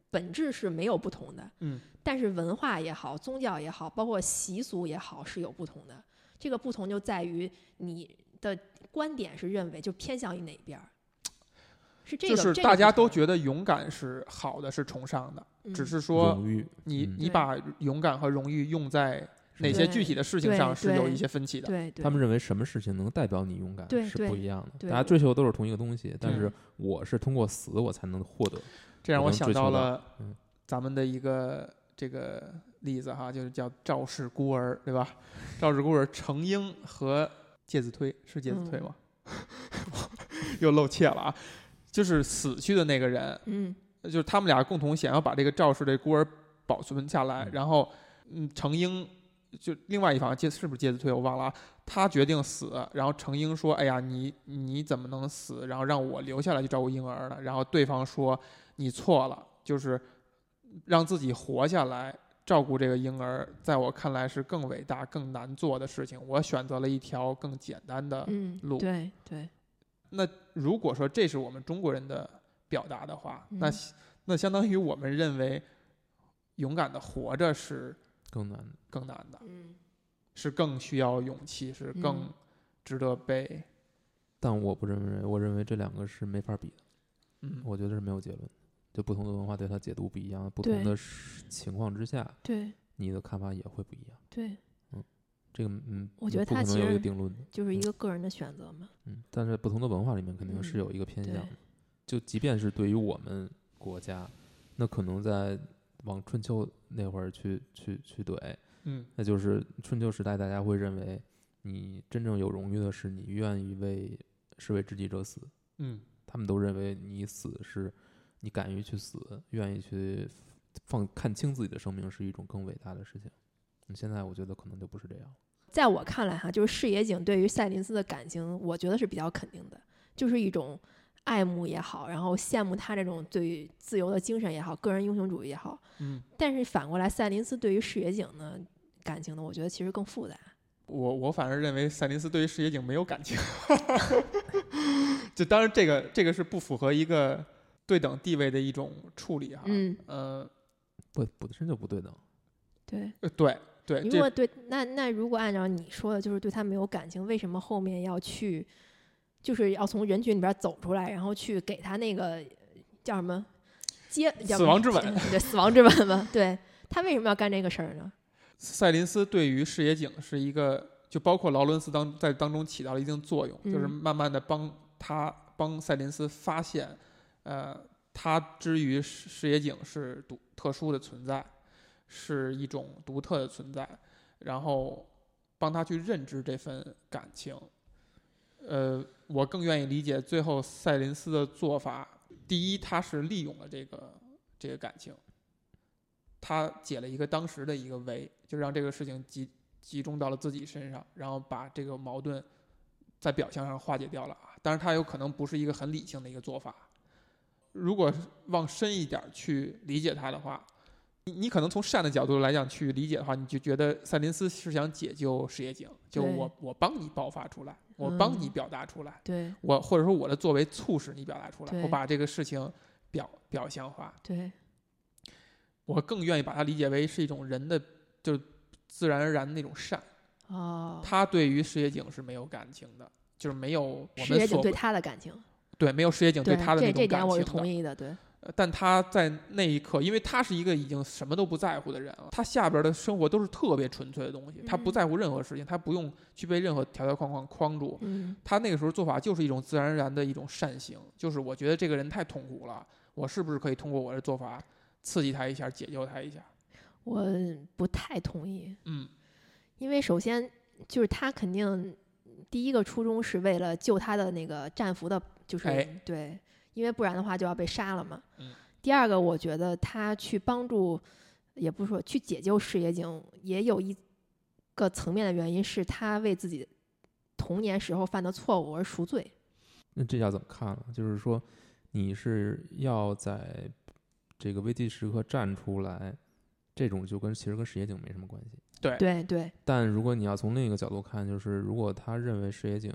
本质是没有不同的，嗯，但是文化也好，宗教也好，包括习俗也好，是有不同的。这个不同就在于你的观点是认为就偏向于哪边儿，是这个。就是大家都觉得勇敢是好的，是崇尚的，只嗯是说，你嗯你把勇敢和荣誉用在哪些具体的事情上是有一些分歧的。对对，他们认为什么事情能代表你勇敢是不一样的。大家追求的都是同一个东西，但是我是通过死我才能获得。这让我想到到了嗯咱们的一个这个例子哈，就是叫赵氏孤儿，对吧？赵氏孤儿程婴和介子推是介子推嗯吗？(laughs) 又露怯了啊！就是死去的那个人，嗯就是他们俩共同想要把这个赵氏这孤儿保存下来，嗯然后，嗯，程英就另外一方介是不是介子推我忘了啊，他决定死，然后程英说：“哎呀，你你怎么能死？然后让我留下来去照顾婴儿呢？”然后对方说：“你错了，就是让自己活下来。”照顾这个婴儿，在我看来是更伟大、更难做的事情。我选择了一条更简单的嗯，路。对对，那如果说这是我们中国人的表达的话，那嗯那相当于我们认为勇敢的活着是更难的。更难的，嗯是更需要勇气，是更嗯值得被但我不认为，我认为这两个是没法比的。嗯我觉得是没有结论的。就不同的文化对它解读不一样，不同的情况之下，对你的看法也会不一样。对，这个嗯，我觉得不可能有一它其实个定论。就是一个个人的选择嘛。嗯，但是不同的文化里面肯定是嗯有一个偏向。就即便是对于我们国家，那可能在往春秋那会儿去去去怼，嗯那就是春秋时代大家会认为，你真正有荣誉的是你愿意为是为知己者死。嗯他们都认为你死是，你敢于去死，愿意去放看清自己的生命是一种更伟大的事情。那现在我觉得可能就不是这样。在我看来哈，就是视野井对于赛林斯的感情，我觉得是比较肯定的，就是一种爱慕也好，然后羡慕他这种对于自由的精神也好，个人英雄主义也好。嗯，但是反过来，赛林斯对于视野井呢感情呢，我觉得其实更复杂。我我反而认为赛林斯对于视野井没有感情，(laughs) 就当然这个这个是不符合一个对等地位的一种处理哈。嗯，呃不，本身就不对等。对。呃对对，这如果对那那如果按照你说的，就是对他没有感情，为什么后面要去，就是要从人群里边走出来，然后去给他那个叫什么接叫死亡之吻？(laughs) 对，死亡之吻嘛。对他为什么要干这个事儿呢？赛林斯对于视野井是一个，就包括劳伦斯当在当中起到了一定作用，就是嗯慢慢的帮他帮赛林斯发现，呃，他之于视视野井是独特殊的存在，是一种独特的存在，然后帮他去认知这份感情。呃，我更愿意理解最后赛林斯的做法。第一，他是利用了这个这个感情，他解了一个当时的一个围，就让这个事情集集中到了自己身上，然后把这个矛盾在表象上化解掉了啊。当然，他有可能不是一个很理性的一个做法。如果往深一点去理解他的话，你你可能从善的角度来讲去理解的话，你就觉得赛林斯是想解救石野井，就我我帮你爆发出来，我帮你嗯表达出来，对我或者说我的作为促使你表达出来，我把这个事情表表象化。对我更愿意把它理解为是一种人的，就自然而然的那种善。哦，他对于石野井是没有感情的，就是没有我视野井对们所谓他的感情，对没有石野井对他的那种这这点我是感情的。同意的。对呃但他在那一刻，因为他是一个已经什么都不在乎的人了，他下边的生活都是特别纯粹的东西，他不嗯在乎任何事情，他不用去被任何条条框框框住。嗯他那个时候做法就是一种自然而然的一种善行，就是我觉得这个人太痛苦了，我是不是可以通过我的做法刺激他一下，解救他一下？我不太同意，嗯因为首先就是他肯定第一个初衷是为了救他的那个战俘的，就是、哎对，因为不然的话就要被杀了嘛。嗯第二个，我觉得他去帮助也不是说去解救视野井，也有一个层面的原因是他为自己童年时候犯的错误而赎罪。那这要怎么看呢？就是说，你是要在这个危机时刻站出来，这种就跟其实跟石野井没什么关系。对对对，但如果你要从另一个角度看，就是如果他认为石野井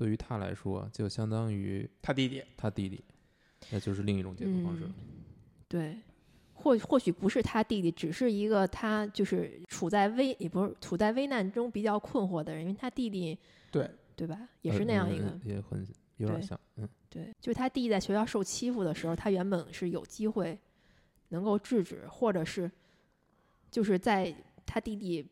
对于他来说就相当于他弟弟，他弟弟，那就是另一种解读方式。嗯对，或或许不是他弟弟，只是一个他就是处在危也不是处在危难中比较困惑的人，因为他弟弟对对吧，也呃是那样一个。嗯也很有点像，嗯，对，就是他弟弟在学校受欺负的时候，他原本是有机会能够制止，或者是就是在他弟弟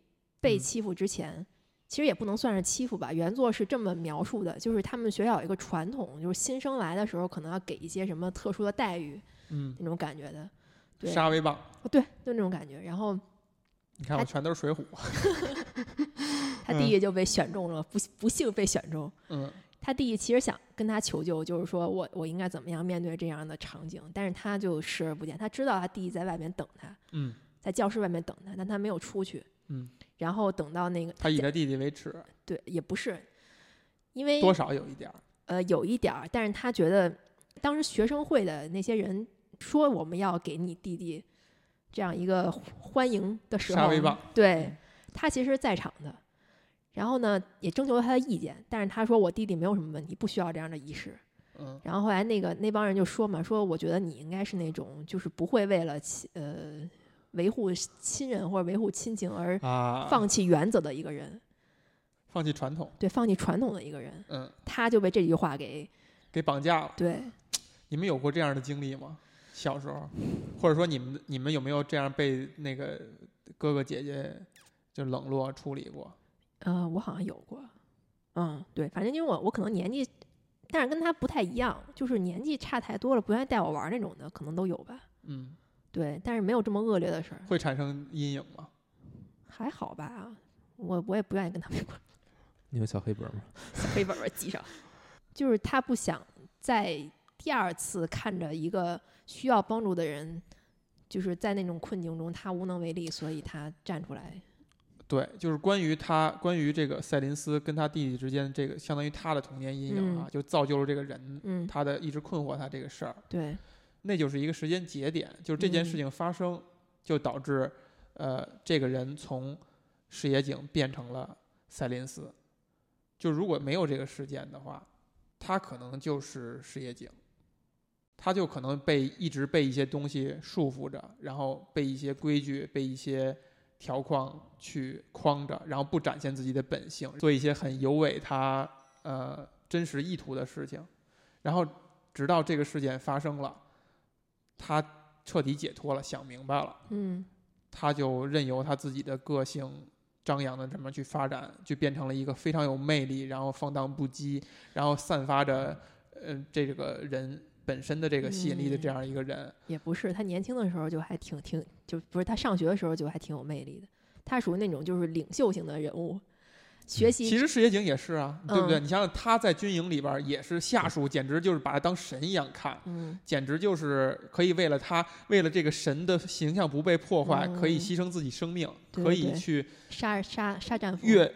被嗯欺负之前，其实也不能算是欺负吧。原作是这么描述的，就是他们学校有一个传统，就是新生来的时候可能要给一些什么特殊的待遇嗯，那种感觉的。对，杀威棒，哦对，就那种感觉。然后你看我全都是水浒，(laughs) 他弟弟就被选中了，不不幸被选中。嗯他弟弟其实想跟他求救，就是说我我应该怎么样面对这样的场景，但是他就视而不见。他知道他弟弟在外面等他，嗯在教室外面等他，但他没有出去。嗯，然后等到那个他以他弟弟为耻，对也不是，因为多少有一点儿，呃有一点儿，但是他觉得当时学生会的那些人说我们要给你弟弟这样一个欢迎的时候对他其实是在场的。然后呢，也征求了他的意见，但是他说我弟弟没有什么问题，不需要这样的仪式。嗯然后后来那个那帮人就说嘛，说我觉得你应该是那种就是不会为了亲呃维护亲人或者维护亲情而啊，放弃原则的一个人，放弃传统，对，放弃传统的一个人，嗯，他就被这句话给给绑架了。对，你们有过这样的经历吗？小时候，或者说你们你们有没有这样被那个哥哥姐姐就冷落处理过？呃，我好像有过，嗯，对，反正因为我我可能年纪，但是跟他不太一样，就是年纪差太多了，不愿意带我玩那种的，可能都有吧，嗯，对，但是没有这么恶劣的事儿，会产生阴影吗？还好吧，我我也不愿意跟他们玩。(laughs) 你有小黑本吗？(laughs) 小黑本本记上，就是他不想在第二次看着一个需要帮助的人，就是在那种困境中他无能为力，所以他站出来。对，就是关于他，关于这个赛林斯跟他弟弟之间这个相当于他的童年阴影啊，嗯就造就了这个人，嗯，他的一直困惑他这个事儿，对，那就是一个时间节点，就是这件事嗯。情发生，就导致呃这个人从矢野井变成了赛林斯。就如果没有这个事件的话，他可能就是矢野井，他就可能被一直被一些东西束缚着，然后被一些规矩、被一些条框去框着，然后不展现自己的本性，做一些很有违他呃真实意图的事情，然后直到这个事件发生了，他彻底解脱了，想明白了，嗯他就任由他自己的个性张扬的这么去发展，就变成了一个非常有魅力，然后放荡不羁，然后散发着呃这个人本身的这个吸引力的这样一个人。也不是，他年轻的时候就还挺挺，就不是他上学的时候就还挺有魅力的。他属于那种就是领袖型的人物，学习其实世野井也是啊，对不对？嗯你想想他在军营里边儿也是下属，简直就是把他当神一样看。嗯简直就是可以为了他，为了这个神的形象不被破坏，嗯可以牺牲自己生命，对可以去杀杀杀战俘，越，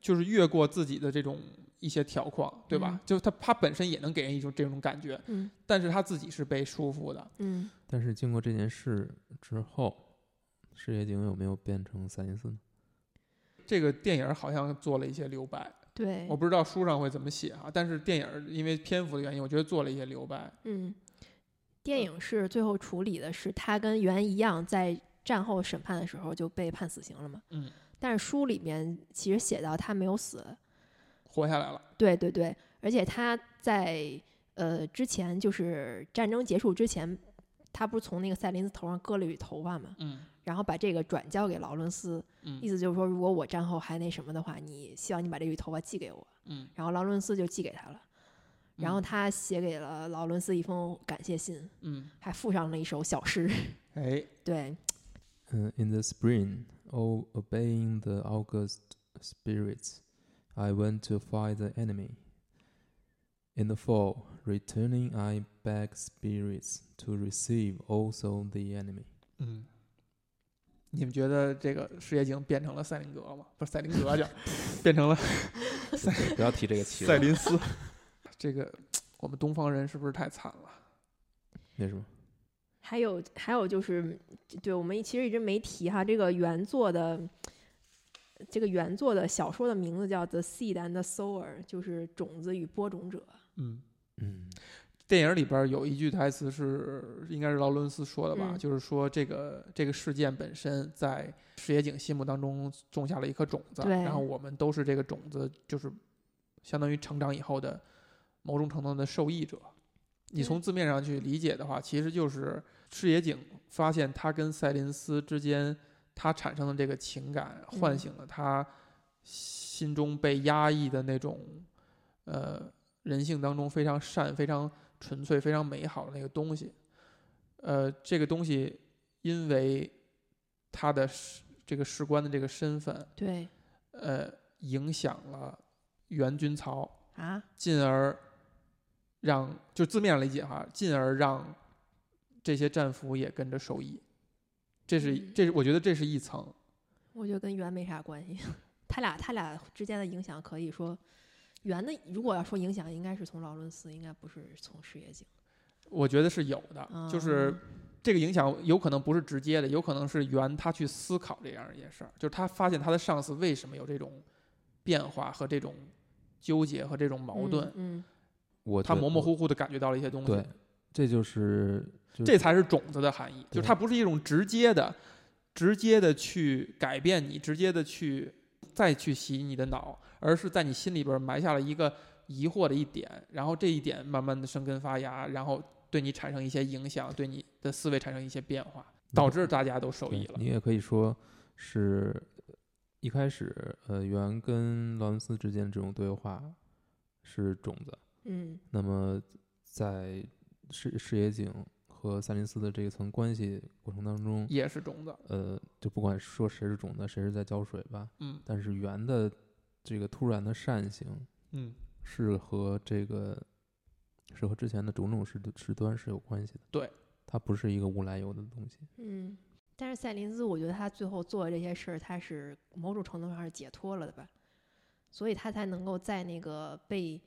就是越过自己的这种一些条框，对吧？嗯就他他本身也能给人一种这种感觉，嗯但是他自己是被束缚的。嗯，但是经过这件事之后，世野井有没有变成赛林斯呢？这个电影好像做了一些留白，对。我，不知道书上会怎么写哈，但是电影因为篇幅的原因，我觉得做了一些留白。嗯，电影是最后处理的是他跟原一样，在战后审判的时候就被判死刑了嘛。嗯，但是书里面其实写到他没有死，活下来了，对对对，而且他在呃之前就是战争结束之前，他不是从那个赛林斯头上割了一缕头发嘛，嗯然后把这个转交给劳伦斯，意嗯思就是说，如果我战后还那什么的话，你希望你把这缕头发寄给我。嗯，然后劳伦斯就寄给他了，然后嗯他写给了劳伦斯一封感谢信，嗯，还附上了一首小诗。哎，对，嗯、i n the spring, oh, obeying the August spirits, I went to fight the enemy. In the fall, returning, I beg spirits to receive also the enemy. 嗯，你们觉得这个世界已经变成了赛林格吗？不是赛林格叫，变成了 (laughs) 赛不要提这个棋了，赛林斯。(laughs) 这个我们东方人是不是太惨了？为什么？还有还有就是，对我们其实一直没提哈，这个原作的这个原作的小说的名字叫《The Seed and the Sower》，就是种子与播种者。嗯，嗯，电影里边有一句台词是，应该是劳伦斯说的吧？嗯就是说这个这个事件本身在石野井心目当中种下了一颗种子，然后我们都是这个种子，就是相当于成长以后的某种程度的受益者。你从字面上去理解的话，其实就是赤野井发现他跟赛林斯之间他产生的这个情感，嗯唤醒了他心中被压抑的那种呃人性当中非常善、非常纯粹、非常美好的那个东西。呃，这个东西因为他的士这个士官的这个身份，对呃，影响了元军曹，啊，进而让就字面上理解哈，进而让这些战俘也跟着受益。这是嗯这是我觉得这是一层，我觉得跟元没啥关系。(laughs) 他俩他俩之间的影响可以说，袁的如果要说影响，应该是从劳伦斯，应该不是从事业井。我觉得是有的，就是嗯这个影响有可能不是直接的，有可能是圆他去思考这样一件事儿，就是他发现他的上司为什么有这种变化和这种纠结和这种矛盾，嗯，嗯我觉他模模糊糊的感觉到了一些东西。对，这就是就这才是种子的含义，就是它不是一种直接的、直接的去改变你，直接的去再去洗你的脑，而是在你心里边埋下了一个疑惑的一点，然后这一点慢慢的生根发芽，然后对你产生一些影响，对你的思维产生一些变化，导致大家都受益了对你。也可以说是一开始，呃，袁跟劳伦斯之间这种对话是种子，嗯那么在视视野井和赛林斯的这一层关系过程当中，也是种子，呃，就不管说谁是种子，谁是在浇水吧，嗯但是圆的这个突然的善行嗯，是和这个是和之前的种种事事端是有关系的。对，它不是一个无来由的东西。嗯。但是赛林斯，我觉得他最后做的这些事儿，他是某种程度上是解脱了的吧，所以他才能够在那个被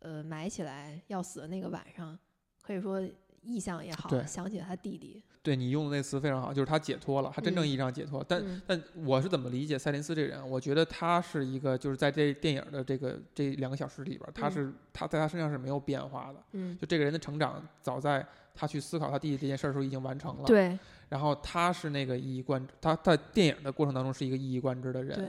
呃埋起来要死的那个晚上，可以说意象也好，想起了他弟弟。对你用的那词非常好，就是他解脱了，他真正嗯意义上解脱。但嗯但我是怎么理解赛林斯这个人？我觉得他是一个，就是在这电影的这个这两个小时里边，他嗯是他在他身上是没有变化的。嗯，就这个人的成长，早在他去思考他弟弟这件事儿的时候已经完成了。。对然后他是那个一以贯之，他在电影的过程当中是一个一以贯之的人。。对，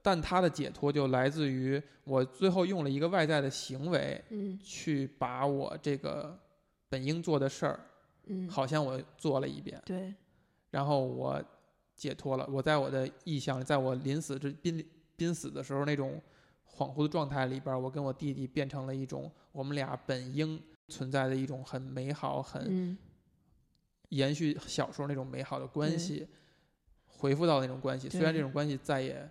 但他的解脱就来自于我最后用了一个外在的行为嗯去把我这个本应做的事儿，嗯，好像我做了一遍。对，然后我解脱了。我在我的意象，在我临死之濒濒死的时候那种恍惚的状态里边，我跟我弟弟变成了一种我们俩本应存在的一种很美好、很嗯延续小时候那种美好的关对系，回复到那种关系。虽然这种关系再也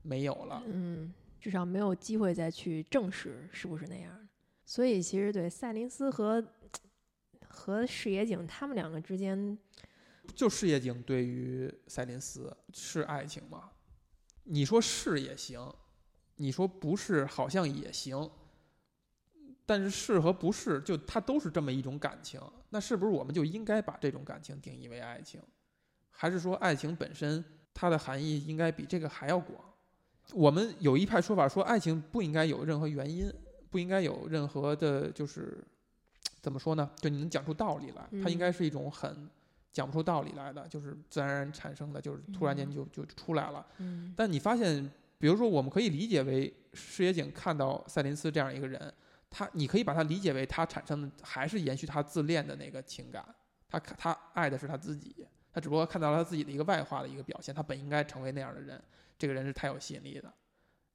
没有了，嗯，至少没有机会再去证实是不是那样的。所以其实对赛林斯和和矢野井他们两个之间，就事业井对于赛林斯是爱情吗？你说是也行，你说不是好像也行，但是是和不是就它都是这么一种感情，那是不是我们就应该把这种感情定义为爱情？还是说爱情本身它的含义应该比这个还要广？我们有一派说法说，爱情不应该有任何原因，不应该有任何的，就是怎么说呢？就你能讲出道理来，它应嗯该是一种很讲不出道理来的，就是自然而然产生的，就是突然间嗯就就出来了。嗯但你发现，比如说，我们可以理解为视野井看到赛林斯这样一个人，他你可以把他理解为他产生的还是延续他自恋的那个情感，他看他爱的是他自己，他只不过看到了他自己的一个外化的一个表现，他本应该成为那样的人，这个人是太有吸引力的。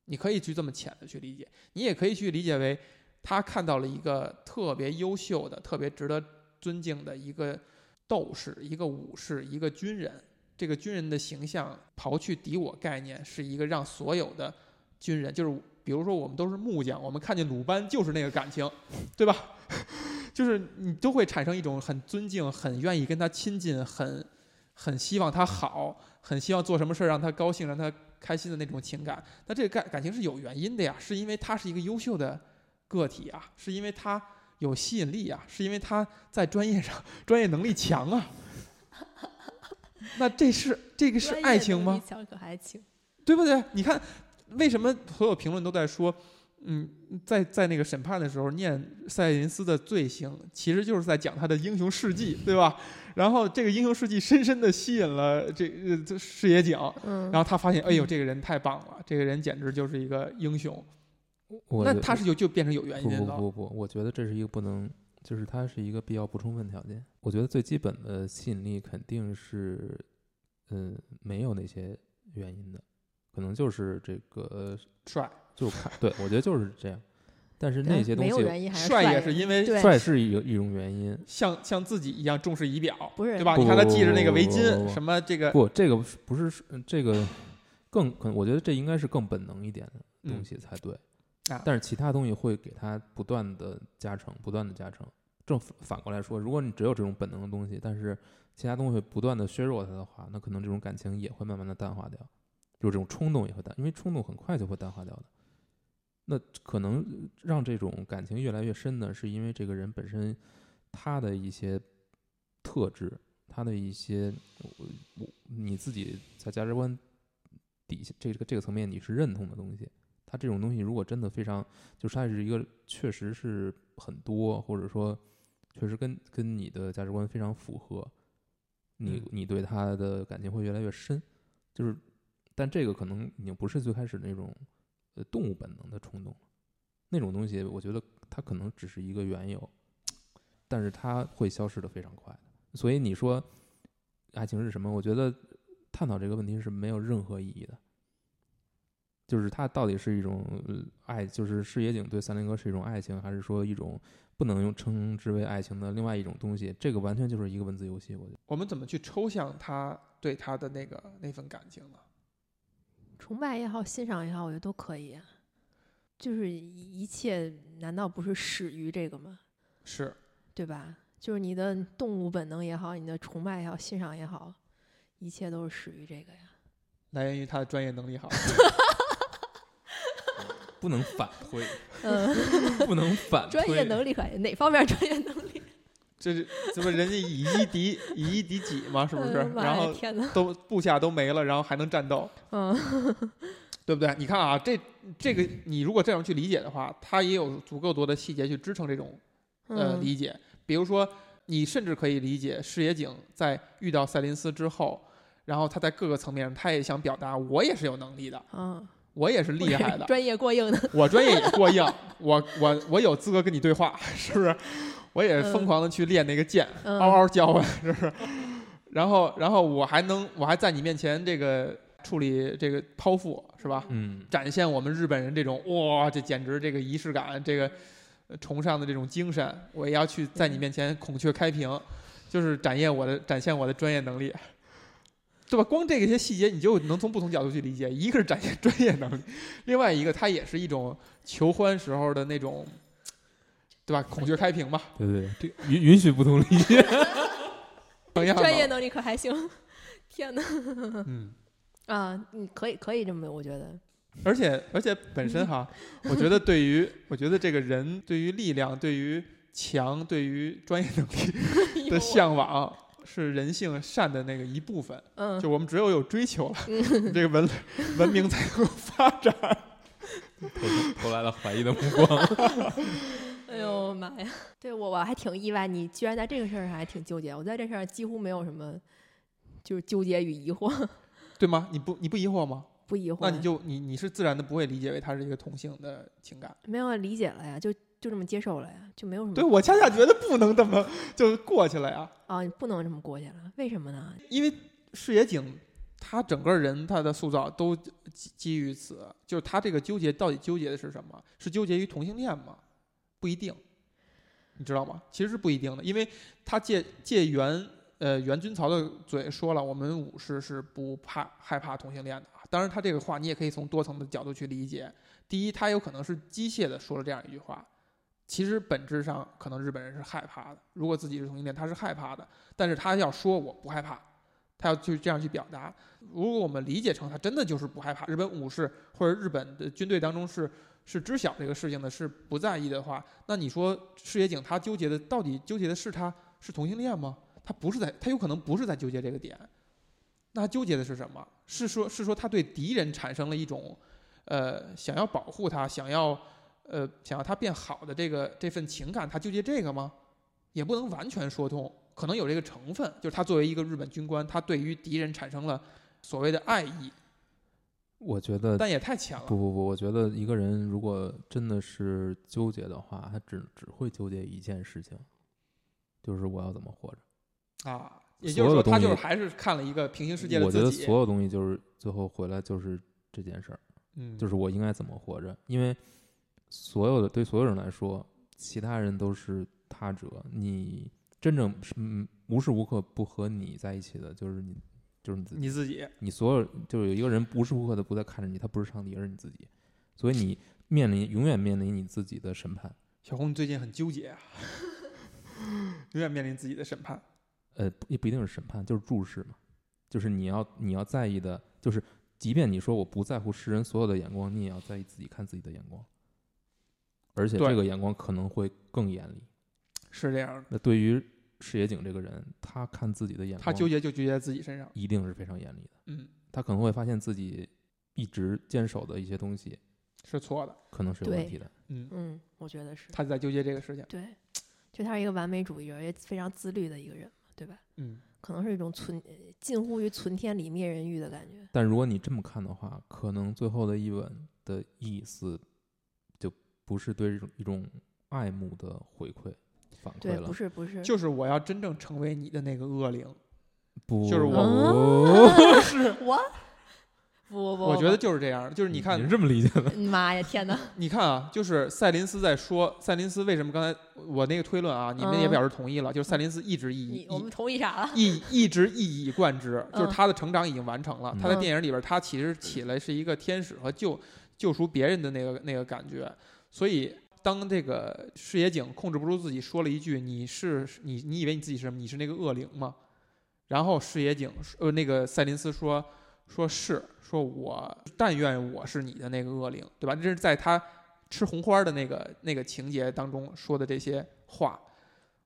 你可以去这么浅的去理解，你也可以去理解为他看到了一个特别优秀的、特别值得尊敬的一个斗士、一个武士、一个军人。这个军人的形象，刨去敌我概念，是一个让所有的军人，就是比如说我们都是木匠，我们看见鲁班就是那个感情，(laughs) 对吧？(laughs) 就是你都会产生一种很尊敬、很愿意跟他亲近、很很希望他好，很希望做什么事儿让他高兴，让他开心的那种情感。那这个感感情是有原因的呀，是因为他是一个优秀的个体啊，是因为他有吸引力啊，是因为他在专业上专业能力强啊。那这是这个是爱情吗？强可爱情，对不对？你看，为什么所有评论都在说，嗯，在在那个审判的时候念塞林斯的罪行，其实就是在讲他的英雄事迹，对吧？然后这个英雄事迹深深的吸引了这这视野井，嗯，然后他发现，哎呦，这个人太棒了，这个人简直就是一个英雄。我觉那他是就就变成有原不因了。不不不，我觉得这是一个不能，就是它是一个必要不充分条件。我觉得最基本的吸引力肯定是，嗯，没有那些原因的，可能就是这个 (laughs) 帅，就是 (laughs) 看，对我觉得就是这样。但是那些东西，没有原因还是帅帅也是因为帅是一一种原因。(laughs) 像像自己一样重视仪表，不是对吧？你看他系着那个围不不巾，什么这个不，这个不是这个更可，我觉得这应该是更本能一点的东嗯西才对。但是其他东西会给他不断的加成，不断的加成。正反过来说，如果你只有这种本能的东西，但是其他东西不断的削弱他的话，那可能这种感情也会慢慢的淡化掉，就是这种冲动也会淡，因为冲动很快就会淡化掉的。那可能让这种感情越来越深呢，是因为这个人本身他的一些特质，他的一些我我你自己在价值观底下这个这个层面你是认同的东西，他这种东西如果真的非常，就是它是一个确实是很多，或者说确实跟跟你的价值观非常符合，你嗯你对他的感情会越来越深，就是，但这个可能已经不是最开始那种呃动物本能的冲动了，那种东西我觉得它可能只是一个缘由，但是它会消失的非常快的。所以你说爱情是什么？我觉得探讨这个问题是没有任何意义的。就是它到底是一种呃爱，就是视野井对三林哥是一种爱情，还是说一种不能用称之为爱情的另外一种东西？这个完全就是一个文字游戏，我觉得。我们怎么去抽象他对他的那个那份感情呢？崇拜也好，欣赏也好，我觉得都可以啊。就是一一切，难道不是始于这个吗？是对吧？就是你的动物本能也好，你的崇拜也好，欣赏也好，一切都是始于这个呀。来源于他的专业能力好。(laughs) 不能反推，(laughs) 嗯，(laughs) 不能反推。专业能力可以，哪方面专业能力？(laughs) 这是这不人家以一敌以一敌几嘛，是不是？然后都部下都没了，然后还能战斗，嗯，对不对？你看啊，这这个你如果这样去理解的话，它也有足够多的细节去支撑这种呃嗯理解。比如说，你甚至可以理解视野井在遇到赛林斯之后，然后他在各个层面上，他也想表达我也是有能力的，嗯，我也是厉害的，专业过硬的，我专业也过硬，我我我有资格跟你对话，是不是？我也疯狂的去练那个剑，嗯嗷嗷叫唤，是不是？然后然后我还能，我还在你面前这个处理这个剖腹，是吧？嗯，展现我们日本人这种哇，这简直这个仪式感，这个呃崇尚的这种精神，我也要去在你面前孔雀开屏，就是展现我的展现我的专业能力，对吧？光这个些细节，你就能从不同角度去理解。一个是展现专业能力，另外一个它也是一种求欢时候的那种，对吧？孔雀开屏嘛，对对对，这允允许不同理解。(laughs) 专业能力可还行？天哪！嗯。(laughs) 啊，你可以可以这么，我觉得，而且而且本身哈，(laughs) 我觉得对于我觉得这个人对于力量、对于强、对于专业能力的向往，是人性善的那个一部分。嗯，就我们只有有追求了，嗯 (laughs) 这个文 (laughs) 文明才能发展。投投来了怀疑的目光。(laughs) 哎呦妈呀！对我我还挺意外，你居然在这个事儿上还挺纠结。我在这事儿几乎没有什么，就是纠结与疑惑，对吗？你不你不疑惑吗？不疑惑。那你就你你是自然的不会理解为他是一个同性的情感。没有理解了呀，就就这么接受了呀，就没有什么。对我恰恰觉得不能这么就过去了呀，啊，你不能这么过去了，为什么呢？因为视野井他整个人他的塑造都基基于此，就是他这个纠结到底纠结的是什么？是纠结于同性恋吗？不一定，你知道吗？其实是不一定的，因为他借借原呃袁君曹的嘴说了，我们武士是不怕害怕同性恋的啊。当然，他这个话你也可以从多层的角度去理解。第一，他有可能是机械的说了这样一句话，其实本质上可能日本人是害怕的。如果自己是同性恋，他是害怕的，但是他要说我不害怕，他要去这样去表达。如果我们理解成他真的就是不害怕，日本武士或者日本的军队当中是是知晓这个事情的，是不在意的话，那你说赤野井他纠结的到底纠结的是他是同性恋吗？他不是在，他有可能不是在纠结这个点。那他纠结的是什么？是说，是说他对敌人产生了一种，呃，想要保护他，想要，呃，想要他变好的这个这份情感，他纠结这个吗？也不能完全说通，可能有这个成分，就是他作为一个日本军官，他对于敌人产生了所谓的爱意，我觉得但也太浅了。不不不，我觉得一个人如果真的是纠结的话，他只只会纠结一件事情，就是我要怎么活着。啊，也就是说，他就是还是看了一个平行世界的我觉得。所有东西就是最后回来就是这件事儿，嗯，就是我应该怎么活着。因为所有的对所有人来说，其他人都是他者，你真正是嗯无时无刻不和你在一起的，就是你，就是你自己。你自己。你所有就是有一个人无时无刻的不在看着你，他不是上帝，而是你自己，所以你面临永远面临你自己的审判。小红，你最近很纠结啊，(laughs) 永远面临自己的审判。呃，不也不一定是审判，就是注视嘛，就是你要你要在意的，就是即便你说我不在乎世人所有的眼光，你也要在意自己看自己的眼光，而且这个眼光可能会更严厉。是这样的，那对于视野井这个人，他看自己的眼光，他纠结就纠结在自己身上。一定是非常严厉的。嗯，他可能会发现自己一直坚守的一些东西是错的。可能是有问题的。嗯，嗯，我觉得是他在纠结这个事情。对，就他是一个完美主义者，也非常自律的一个人嘛，对吧？嗯，可能是一种存呃近乎于存天理灭人欲的感觉。但如果你这么看的话，可能最后的一吻的意思就不是对这种一种爱慕的回馈反馈对，了不，是不是，就是我要真正成为你的那个恶灵。不就是我不是，(laughs) 我不不不，我觉得就是这样。就是你看你是，这么理解的？(laughs) 嗯妈呀，天哪！你看啊，就是赛林斯在说，赛林斯为什么刚才我那个推论啊，你们也嗯表示同意了，就是赛林斯一直一以你我们同意啥了？一一直一以贯之，就是嗯他的成长已经完成了。他在嗯电影里边，他其实起来是一个天使和救救赎别人的那个那个感觉。所以，当这个视野井控制不住自己，说了一句：“你是你，你以为你自己是什么？你是那个恶灵吗？”然后视野井呃那个赛林斯说：“说是说我但愿我是你的那个恶灵，对吧？”这是在他吃红花的那个那个情节当中说的这些话。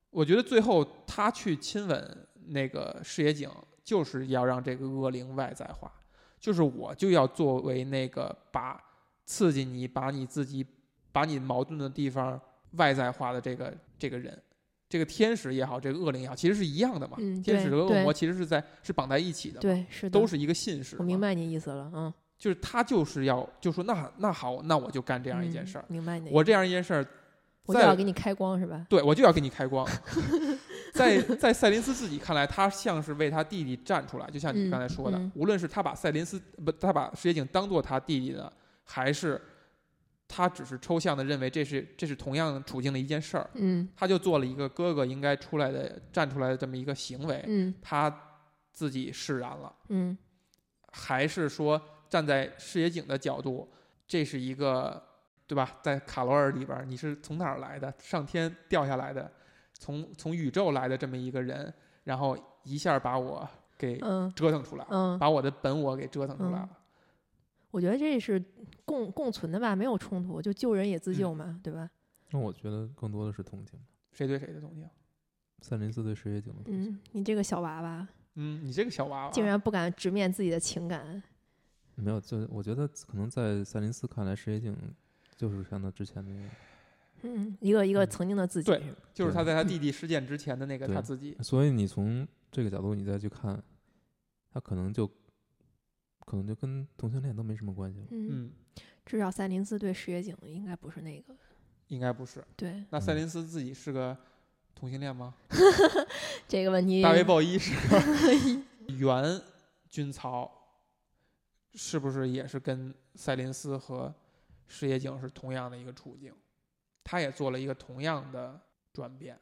我觉得最后他去亲吻那个视野井，就是要让这个恶灵外在化，就是我就要作为那个把刺激你、把你自己、把你矛盾的地方外在化的这个这个人，这个天使也好，这个恶灵也好，其实是一样的嘛。嗯天使和恶魔其实是在是绑在一起的，对，是的，都是一个信使。我明，白你意思了，嗯，就是他就是要就说那那好，那我就干这样一件嗯事儿。明白你。我这样一件事儿，我就要给你开光是吧？对我就要给你开光。(laughs) 在在赛林斯自己看来，他像是为他弟弟站出来，就像你嗯刚才说的，嗯无论是他把赛林斯不，他把石野井当做他弟弟的，还是他只是抽象的认为这是这是同样处境的一件事儿，嗯他就做了一个哥哥应该出来的站出来的这么一个行为，嗯他自己释然了，嗯还是说站在视野井的角度，这是一个对吧？在卡罗尔里边，你是从哪儿来的？上天掉下来的，从从宇宙来的这么一个人，然后一下把我给嗯折腾出来，嗯，把我的本我给折腾出来了。我觉得这是共共存的吧，没有冲突，就救人也嗯自救嘛，对吧？那我觉得更多的是同情，谁对谁的同情？赛林斯对石野井的同情。嗯，你这个小娃娃嗯，你这个小娃娃，竟然不敢直面自己的情感，没有，就我觉得可能在赛林斯看来，石野井就是像他之前那样，嗯，一个一个嗯曾经的自己，对就是他在他弟弟事件之前的那个他自己。所以你从这个角度你再去看，他可能就可能就跟同性恋都没什么关系了。嗯，嗯，至少赛林斯对石野井应该不是那个，应该不是。对那赛林斯自己是个同性恋吗？(laughs) 这个问题，大卫鲍伊是个 (laughs) 原军曹，是不是也是跟赛林斯和石野井是同样的一个处境？他也做了一个同样的转变。